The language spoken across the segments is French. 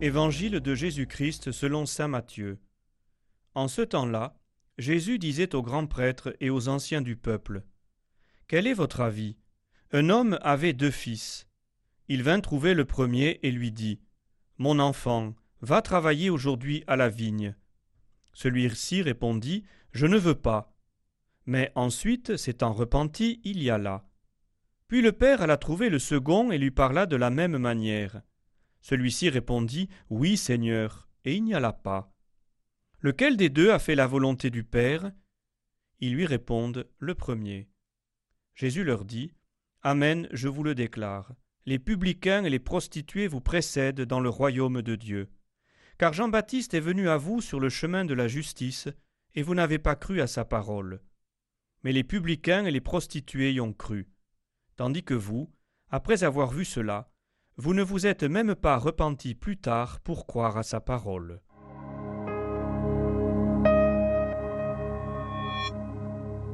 Évangile de Jésus-Christ selon saint Matthieu. En ce temps-là, Jésus disait aux grands prêtres et aux anciens du peuple Quel est votre avis? Un homme avait deux fils. Il vint trouver le premier et lui dit Mon enfant, va travailler aujourd'hui à la vigne. Celui-ci répondit Je ne veux pas. Mais ensuite, s'étant repenti, il y alla. Puis le père alla trouver le second et lui parla de la même manière. Celui-ci répondit Oui, Seigneur, et il n'y alla pas. Lequel des deux a fait la volonté du Père? Ils lui répondent Le premier. Jésus leur dit Amen, je vous le déclare. Les publicains et les prostituées vous précèdent dans le royaume de Dieu. Car Jean-Baptiste est venu à vous sur le chemin de la justice, et vous n'avez pas cru à sa parole. Mais les publicains et les prostituées y ont cru. Tandis que vous, après avoir vu cela, vous ne vous êtes même pas repenti plus tard pour croire à sa parole.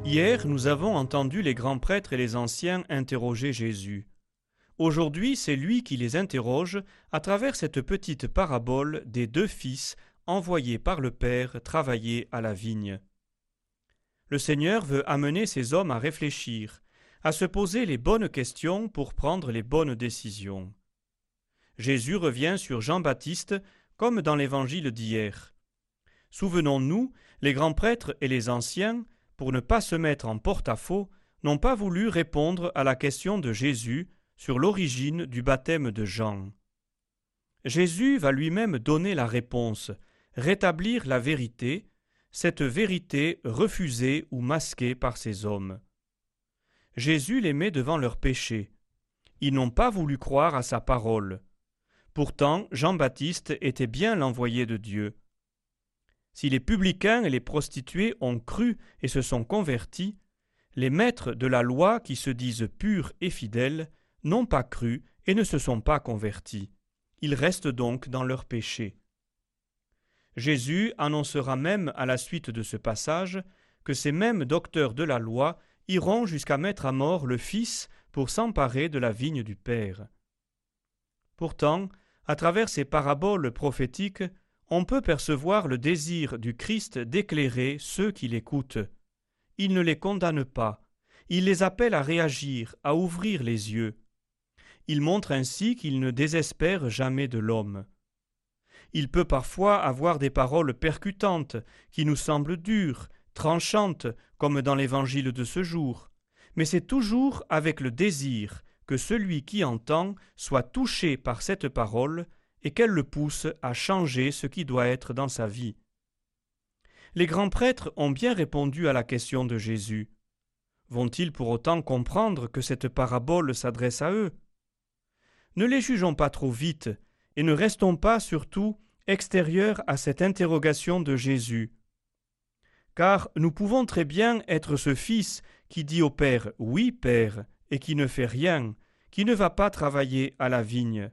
Hier, nous avons entendu les grands prêtres et les anciens interroger Jésus. Aujourd'hui, c'est lui qui les interroge à travers cette petite parabole des deux fils envoyés par le Père travailler à la vigne. Le Seigneur veut amener ces hommes à réfléchir, à se poser les bonnes questions pour prendre les bonnes décisions. Jésus revient sur Jean-Baptiste comme dans l'évangile d'hier. Souvenons-nous, les grands prêtres et les anciens, pour ne pas se mettre en porte-à-faux, n'ont pas voulu répondre à la question de Jésus sur l'origine du baptême de Jean. Jésus va lui-même donner la réponse, rétablir la vérité, cette vérité refusée ou masquée par ces hommes. Jésus les met devant leurs péchés. Ils n'ont pas voulu croire à sa parole. Pourtant, Jean-Baptiste était bien l'envoyé de Dieu. Si les publicains et les prostituées ont cru et se sont convertis, les maîtres de la loi qui se disent purs et fidèles n'ont pas cru et ne se sont pas convertis. Ils restent donc dans leur péché. Jésus annoncera même à la suite de ce passage que ces mêmes docteurs de la loi iront jusqu'à mettre à mort le Fils pour s'emparer de la vigne du Père. Pourtant, à travers ces paraboles prophétiques, on peut percevoir le désir du Christ d'éclairer ceux qui l'écoutent. Il ne les condamne pas, il les appelle à réagir, à ouvrir les yeux. Il montre ainsi qu'il ne désespère jamais de l'homme. Il peut parfois avoir des paroles percutantes, qui nous semblent dures, tranchantes, comme dans l'évangile de ce jour, mais c'est toujours avec le désir que celui qui entend soit touché par cette parole et qu'elle le pousse à changer ce qui doit être dans sa vie. Les grands prêtres ont bien répondu à la question de Jésus. Vont-ils pour autant comprendre que cette parabole s'adresse à eux? Ne les jugeons pas trop vite, et ne restons pas surtout extérieurs à cette interrogation de Jésus. Car nous pouvons très bien être ce fils qui dit au Père Oui, Père, et qui ne fait rien, qui ne va pas travailler à la vigne.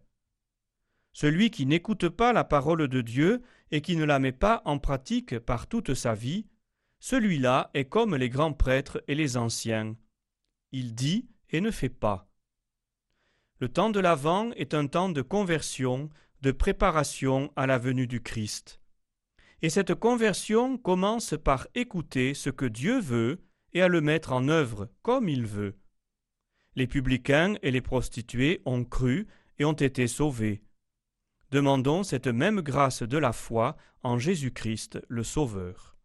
Celui qui n'écoute pas la parole de Dieu et qui ne la met pas en pratique par toute sa vie, celui-là est comme les grands prêtres et les anciens. Il dit et ne fait pas. Le temps de l'Avent est un temps de conversion, de préparation à la venue du Christ. Et cette conversion commence par écouter ce que Dieu veut et à le mettre en œuvre comme il veut. Les publicains et les prostituées ont cru et ont été sauvés. Demandons cette même grâce de la foi en Jésus-Christ le Sauveur.